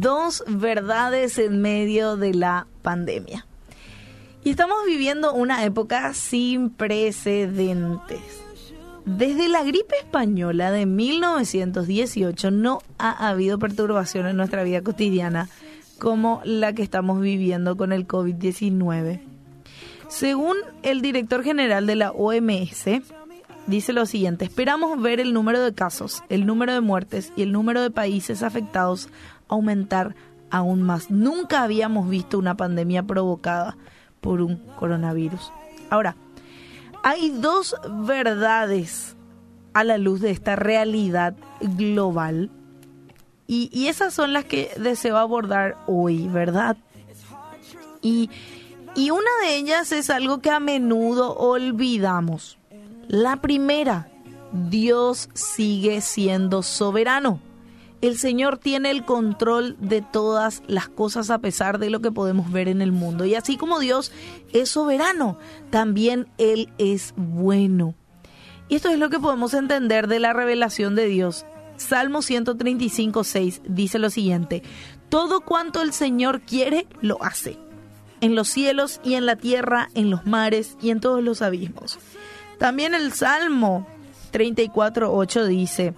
dos verdades en medio de la pandemia. Y estamos viviendo una época sin precedentes. Desde la gripe española de 1918 no ha habido perturbación en nuestra vida cotidiana como la que estamos viviendo con el COVID-19. Según el director general de la OMS, dice lo siguiente, esperamos ver el número de casos, el número de muertes y el número de países afectados aumentar aún más. Nunca habíamos visto una pandemia provocada por un coronavirus. Ahora, hay dos verdades a la luz de esta realidad global y, esas son las que deseo abordar hoy, ¿verdad? Y, y una de ellas es algo que a menudo olvidamos. La primera, Dios sigue siendo soberano el Señor tiene el control de todas las cosas a pesar de lo que podemos ver en el mundo. Y así como Dios es soberano, también Él es bueno. Y esto es lo que podemos entender de la revelación de Dios. Salmo 135, 6 dice lo siguiente, todo cuanto el Señor quiere, lo hace, en los cielos y en la tierra, en los mares y en todos los abismos. También el Salmo 34, 8 dice,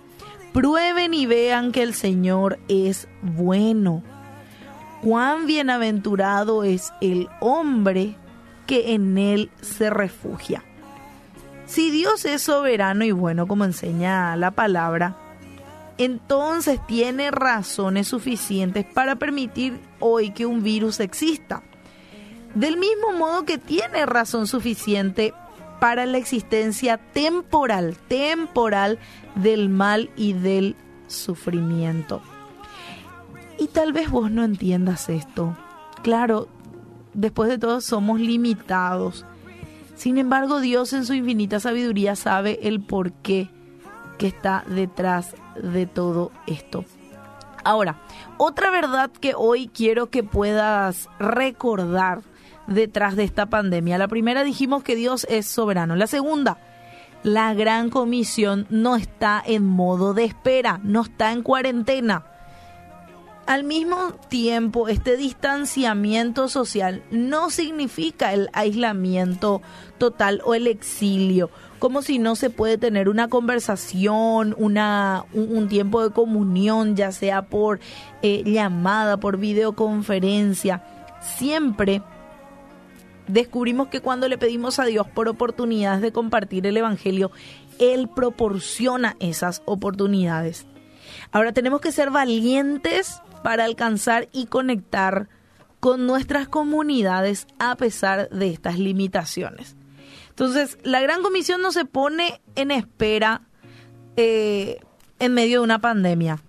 Prueben y vean que el Señor es bueno. Cuán bienaventurado es el hombre que en él se refugia. Si Dios es soberano y bueno, como enseña la palabra, entonces tiene razones suficientes para permitir hoy que un virus exista. Del mismo modo que tiene razón suficiente para la existencia temporal, temporal del mal y del sufrimiento. Y tal vez vos no entiendas esto. Claro, después de todo somos limitados. Sin embargo, Dios en su infinita sabiduría sabe el porqué que está detrás de todo esto. Ahora, otra verdad que hoy quiero que puedas recordar detrás de esta pandemia. La primera dijimos que Dios es soberano. La segunda, la gran comisión no está en modo de espera, no está en cuarentena. Al mismo tiempo, este distanciamiento social no significa el aislamiento total o el exilio, como si no se puede tener una conversación, una, un, tiempo de comunión, ya sea por eh, llamada, por videoconferencia. Siempre descubrimos que cuando le pedimos a Dios por oportunidades de compartir el Evangelio, Él proporciona esas oportunidades. Ahora tenemos que ser valientes para alcanzar y conectar con nuestras comunidades a pesar de estas limitaciones. Entonces, la gran comisión no se pone en espera eh, en medio de una pandemia.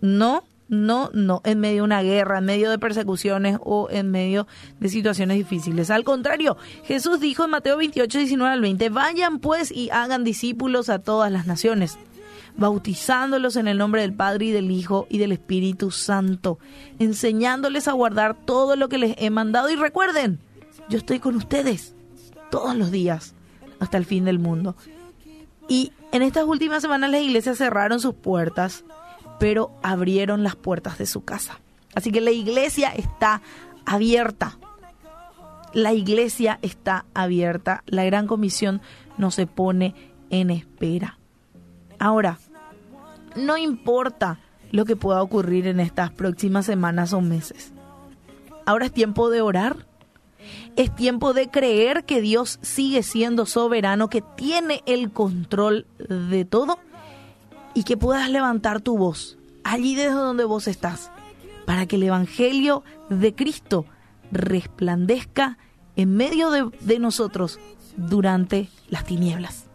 No, no, no, en medio de una guerra, en medio de persecuciones o en medio de situaciones difíciles. Al contrario, Jesús dijo en Mateo 28, 19 al 20, vayan pues y hagan discípulos a todas las naciones, bautizándolos en el nombre del Padre y del Hijo y del Espíritu Santo, enseñándoles a guardar todo lo que les he mandado y recuerden, yo estoy con ustedes todos los días hasta el fin del mundo. Y en estas últimas semanas las iglesias cerraron sus puertas pero abrieron las puertas de su casa. Así que la iglesia está abierta. La iglesia está abierta. La gran comisión no se pone en espera. Ahora, no importa lo que pueda ocurrir en estas próximas semanas o meses. Ahora es tiempo de orar. Es tiempo de creer que Dios sigue siendo soberano, que tiene el control de todo y que puedas levantar tu voz allí desde donde vos estás, para que el Evangelio de Cristo resplandezca en medio de, de nosotros durante las tinieblas.